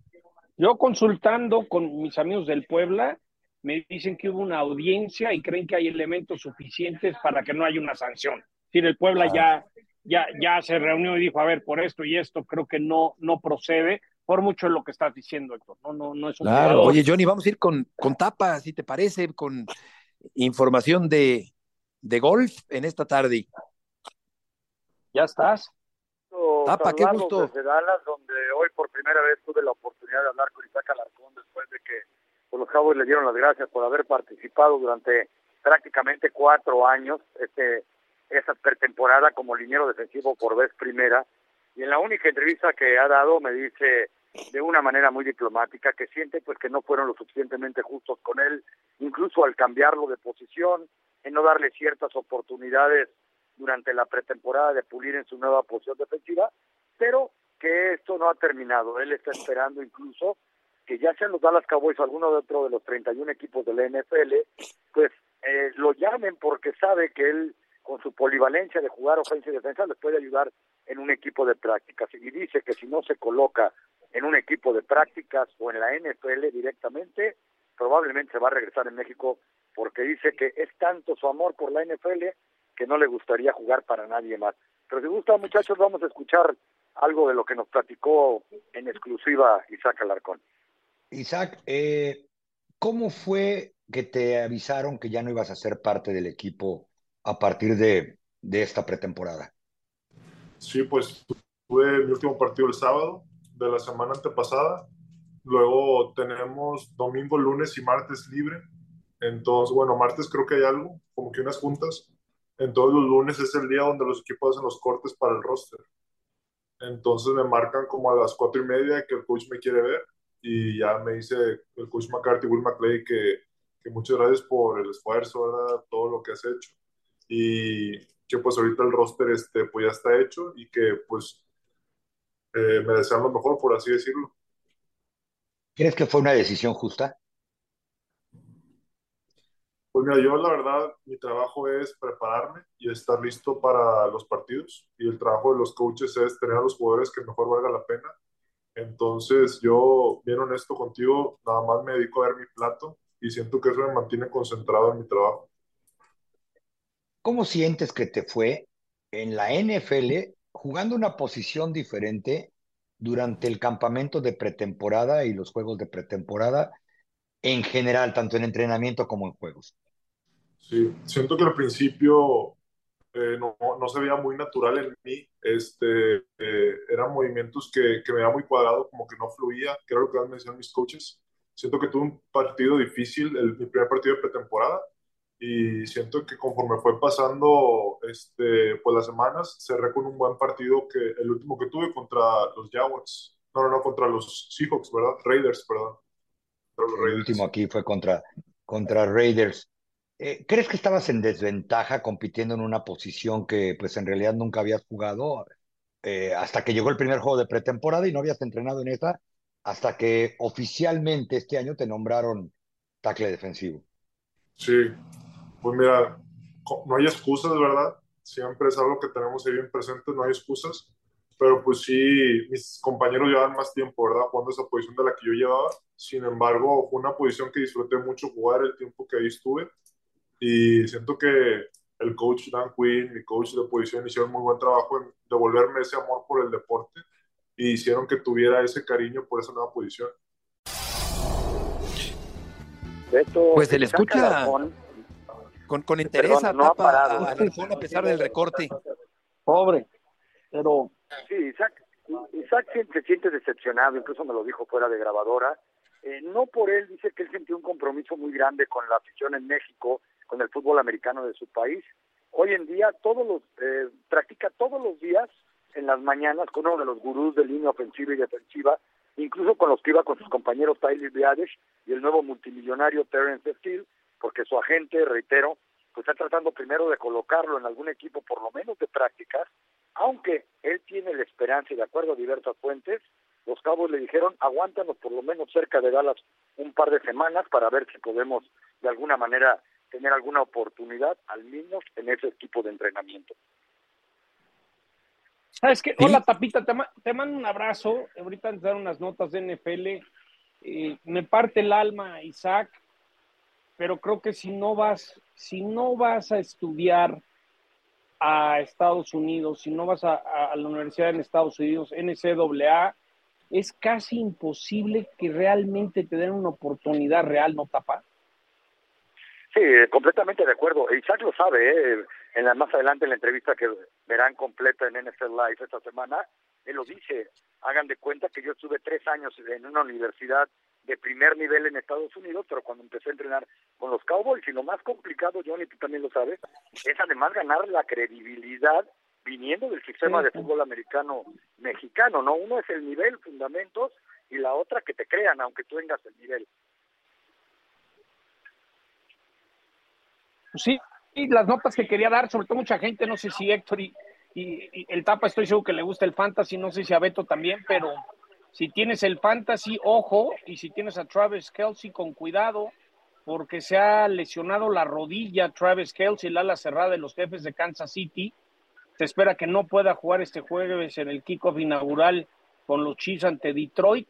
Yo consultando con mis amigos del Puebla, me dicen que hubo una audiencia y creen que hay elementos suficientes para que no haya una sanción. Si el Puebla ah. ya, ya, ya se reunió y dijo, a ver, por esto y esto creo que no, no procede, por mucho lo que estás diciendo, Héctor. No, no, no es un claro. Oye, Johnny, vamos a ir con, con tapa, si te parece, con información de, de golf en esta tarde. Ya estás. Tapa, qué gusto. Desde Dallas, donde hoy por primera vez tuve la oportunidad de hablar con Isaac Alarcón después de que pues, los Cowboys le dieron las gracias por haber participado durante prácticamente cuatro años este esa pretemporada como liniero defensivo por vez primera. Y en la única entrevista que ha dado me dice de una manera muy diplomática que siente pues que no fueron lo suficientemente justos con él, incluso al cambiarlo de posición, en no darle ciertas oportunidades durante la pretemporada de pulir en su nueva posición defensiva, pero que esto no ha terminado. Él está esperando incluso que ya sean los Dallas Cowboys o alguno de otro de los 31 equipos de la NFL, pues eh, lo llamen porque sabe que él con su polivalencia de jugar ofensa y defensa les puede ayudar en un equipo de prácticas y dice que si no se coloca en un equipo de prácticas o en la NFL directamente, probablemente se va a regresar en México porque dice que es tanto su amor por la NFL que no le gustaría jugar para nadie más. Pero si gusta, muchachos, vamos a escuchar algo de lo que nos platicó en exclusiva Isaac Alarcón. Isaac, eh, ¿cómo fue que te avisaron que ya no ibas a ser parte del equipo a partir de, de esta pretemporada? Sí, pues tuve mi último partido el sábado de la semana antepasada. Luego tenemos domingo, lunes y martes libre. Entonces, bueno, martes creo que hay algo, como que unas juntas. Entonces los lunes es el día donde los equipos hacen los cortes para el roster. Entonces me marcan como a las cuatro y media que el coach me quiere ver y ya me dice el coach McCarthy, Will McClay, que, que muchas gracias por el esfuerzo, ¿verdad? todo lo que has hecho y que pues ahorita el roster este, pues ya está hecho y que pues eh, me desean lo mejor, por así decirlo. ¿Crees que fue una decisión justa? Pues mira, yo la verdad, mi trabajo es prepararme y estar listo para los partidos. Y el trabajo de los coaches es tener a los jugadores que mejor valga la pena. Entonces, yo, bien honesto contigo, nada más me dedico a ver mi plato y siento que eso me mantiene concentrado en mi trabajo. ¿Cómo sientes que te fue en la NFL jugando una posición diferente durante el campamento de pretemporada y los juegos de pretemporada en general, tanto en entrenamiento como en juegos? Sí, siento que al principio eh, no, no, se veía muy natural en mí. Este, eh, eran movimientos que, que me veía muy cuadrado, como que no fluía, que era lo que me decían mis coaches. Siento que tuve un partido difícil, el, mi primer partido de pretemporada, y siento que conforme fue pasando este, pues las semanas, cerré con un buen partido que el último que tuve contra los Jaguars. No, no, no, contra los Seahawks, ¿verdad? Raiders, perdón. El último aquí fue contra, contra Raiders. Eh, ¿Crees que estabas en desventaja compitiendo en una posición que pues en realidad nunca habías jugado eh, hasta que llegó el primer juego de pretemporada y no habías entrenado en esa hasta que oficialmente este año te nombraron tackle defensivo? Sí, pues mira, no hay excusas, ¿verdad? Siempre es algo que tenemos ahí bien presente, no hay excusas, pero pues sí, mis compañeros llevan más tiempo, ¿verdad? Jugando esa posición de la que yo llevaba. Sin embargo, fue una posición que disfruté mucho jugar el tiempo que ahí estuve y siento que el coach Dan Quinn, mi coach de posición, hicieron muy buen trabajo en devolverme ese amor por el deporte y hicieron que tuviera ese cariño por esa nueva posición. pues se le escucha con, con interés a, tapa, a, pesar del recorte. Pobre, pero... Sí, Isaac, Isaac se siente decepcionado, incluso me lo dijo fuera de grabadora. Eh, no por él, dice que él sintió un compromiso muy grande con la afición en México, con el fútbol americano de su país. Hoy en día todos los eh, practica todos los días en las mañanas con uno de los gurús de línea ofensiva y defensiva, incluso con los que iba con sus compañeros Tyler Biadish y el nuevo multimillonario Terence Steele, porque su agente, reitero, pues está tratando primero de colocarlo en algún equipo por lo menos de prácticas, aunque él tiene la esperanza y de acuerdo a diversas fuentes, los cabos le dijeron aguántanos por lo menos cerca de Dallas un par de semanas para ver si podemos de alguna manera tener alguna oportunidad al menos en ese equipo de entrenamiento. ¿Sabes qué? Hola, Tapita, te, mando un abrazo. Ahorita te dar unas notas de NFL. Eh, me parte el alma, Isaac, pero creo que si no vas, si no vas a estudiar a Estados Unidos, si no vas a, a la universidad en Estados Unidos, NCAA, es casi imposible que realmente te den una oportunidad real, ¿no, Tapa? Sí, completamente de acuerdo. Isaac lo sabe, ¿eh? en la, más adelante en la entrevista que verán completa en NFL Live esta semana, él lo dice, hagan de cuenta que yo estuve tres años en una universidad de primer nivel en Estados Unidos, pero cuando empecé a entrenar con los Cowboys, y lo más complicado, Johnny, tú también lo sabes, es además ganar la credibilidad viniendo del sistema de fútbol americano mexicano, ¿no? Uno es el nivel, fundamentos, y la otra que te crean, aunque tú tengas el nivel. Sí, y las notas que quería dar, sobre todo mucha gente, no sé si Héctor y, el Tapa estoy seguro que le gusta el fantasy, no sé si a Beto también, pero si tienes el fantasy, ojo, y si tienes a Travis Kelsey, con cuidado, porque se ha lesionado la rodilla Travis Kelsey, la ala cerrada de los jefes de Kansas City. Se espera que no pueda jugar este jueves en el kickoff inaugural con los Chiefs ante Detroit.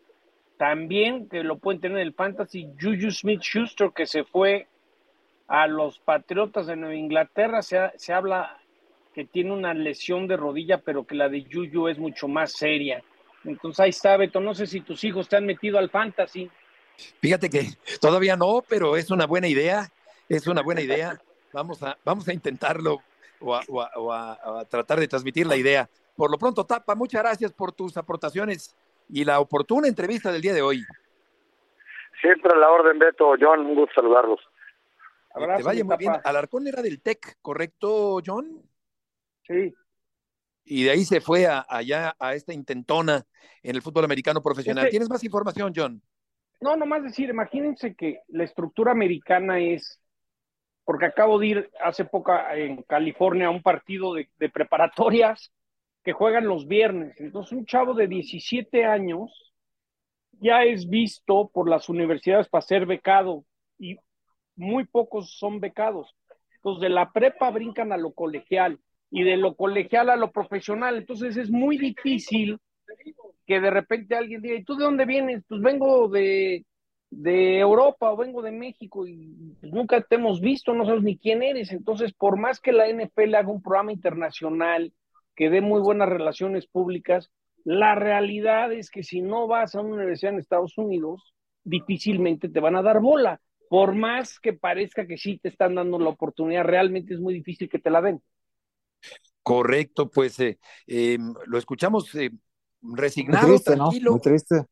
También que lo pueden tener el fantasy Juju Smith Schuster, que se fue a los Patriotas de Nueva Inglaterra. Se, se habla que tiene una lesión de rodilla, pero que la de Yuyu es mucho más seria. Entonces ahí está, Beto. No sé si tus hijos te han metido al fantasy. Fíjate que todavía no, pero es una buena idea. Es una buena idea. Vamos a, vamos a intentarlo o a, tratar de transmitir la idea. Por lo pronto, Tapa, muchas gracias por tus aportaciones y la oportuna entrevista del día de hoy. Siempre a la orden, Beto. John, un gusto saludarlos. Abrazo, te vaya muy bien. Alarcón era del TEC, ¿correcto, John? Sí. Y de ahí se fue a, allá a esta intentona en el fútbol americano profesional. ¿Tienes más información, John? No, nomás decir, imagínense que la estructura americana es, porque acabo de ir hace poco en California a un partido de, de preparatorias que juegan los viernes. Entonces, un chavo de 17 años ya es visto por las universidades para ser becado y muy pocos son becados. Entonces, de la prepa brincan a lo colegial y de lo colegial a lo profesional. Entonces, es muy difícil que de repente alguien diga, ¿y tú de dónde vienes? Pues vengo de, de Europa o vengo de México y nunca te hemos visto, no sabes ni quién eres. Entonces, por más que la NFL haga un programa internacional que dé muy buenas relaciones públicas, la realidad es que si no vas a una universidad en Estados Unidos, difícilmente te van a dar bola por más que parezca que sí te están dando la oportunidad, realmente es muy difícil que te la den. Correcto, pues eh, em, lo escuchamos eh, resignado, muy triste, ¿no? Muy triste.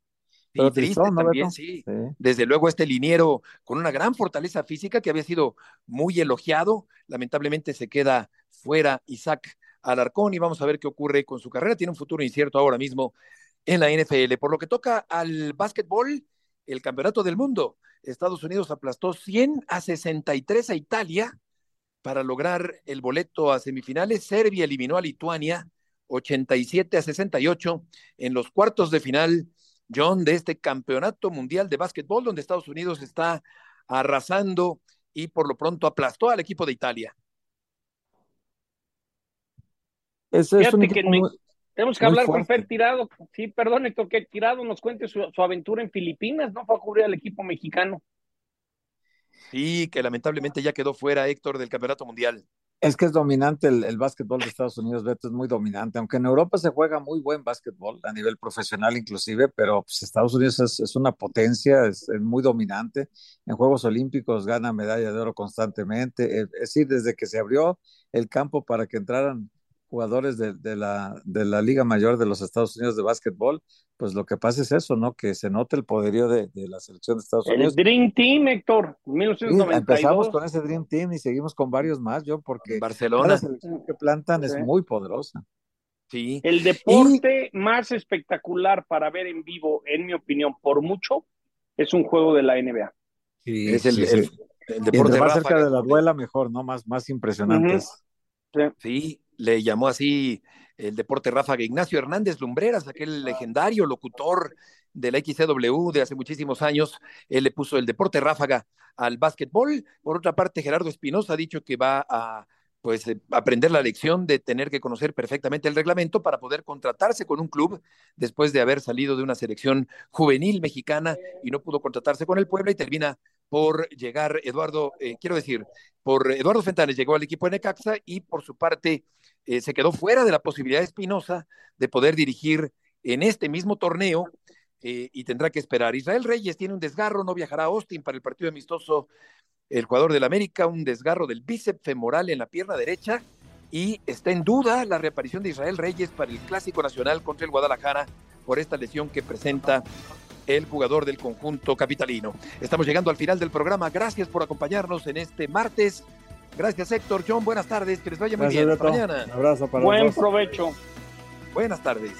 Y triste también, sí. Desde luego este liniero con una gran fortaleza física que había sido muy elogiado, lamentablemente se queda fuera Isaac Alarcón y vamos a ver qué ocurre con su carrera. Tiene un futuro incierto ahora mismo en la NFL. Por lo que toca al básquetbol, el campeonato del mundo. Estados Unidos aplastó 100 a 63 a Italia para lograr el boleto a semifinales. Serbia eliminó a Lituania 87 a 68 en los cuartos de final, John, de este campeonato mundial de básquetbol, donde Estados Unidos está arrasando y por lo pronto aplastó al equipo de Italia. Ese es un tenemos que hablar con Fer Tirado. Sí, perdón, Héctor, que Tirado nos cuente su, aventura en Filipinas, ¿no? Fue a cubrir al equipo mexicano. Sí, que lamentablemente ya quedó fuera Héctor del Campeonato Mundial. Es que es dominante el, básquetbol de Estados Unidos, Beto, es muy dominante, aunque en Europa se juega muy buen básquetbol, a nivel profesional inclusive, pero pues, Estados Unidos es, una potencia, es, muy dominante. En Juegos Olímpicos gana medalla de oro constantemente, es decir, desde que se abrió el campo para que entraran jugadores de, la, de la Liga Mayor de los Estados Unidos de básquetbol, pues lo que pasa es eso, ¿no? Que se note el poderío de, la selección de Estados Unidos. El Dream Team, Héctor, 1992. empezamos con ese Dream Team y seguimos con varios más, yo, porque Barcelona. la selección que plantan es muy poderosa. Sí. El deporte más espectacular para ver en vivo, en mi opinión, por mucho, es un juego de la NBA. Sí, es el, deporte más cerca de la duela, mejor, ¿no? Más, más impresionantes. Sí, le llamó así el deporte ráfaga Ignacio Hernández Lumbreras, aquel legendario locutor de la XCW de hace muchísimos años, él le puso el deporte ráfaga al básquetbol. Por otra parte, Gerardo Espinosa ha dicho que va a pues eh, aprender la lección de tener que conocer perfectamente el reglamento para poder contratarse con un club después de haber salido de una selección juvenil mexicana y no pudo contratarse con el Puebla y termina por llegar Eduardo, eh, quiero decir, por Eduardo Fentanes llegó al equipo de Necaxa y por su parte eh, se quedó fuera de la posibilidad Espinosa de poder dirigir en este mismo torneo eh, y tendrá que esperar. Israel Reyes tiene un desgarro, no viajará a Austin para el partido amistoso el jugador del América, un desgarro del bíceps femoral en la pierna derecha y está en duda la reaparición de Israel Reyes para el Clásico Nacional contra el Guadalajara por esta lesión que presenta el jugador del conjunto capitalino. Estamos llegando al final del programa. Gracias por acompañarnos en este martes. Gracias, Héctor. John, buenas tardes. Que les vaya muy bien. Hasta mañana. Un abrazo para Buen provecho. Buenas tardes.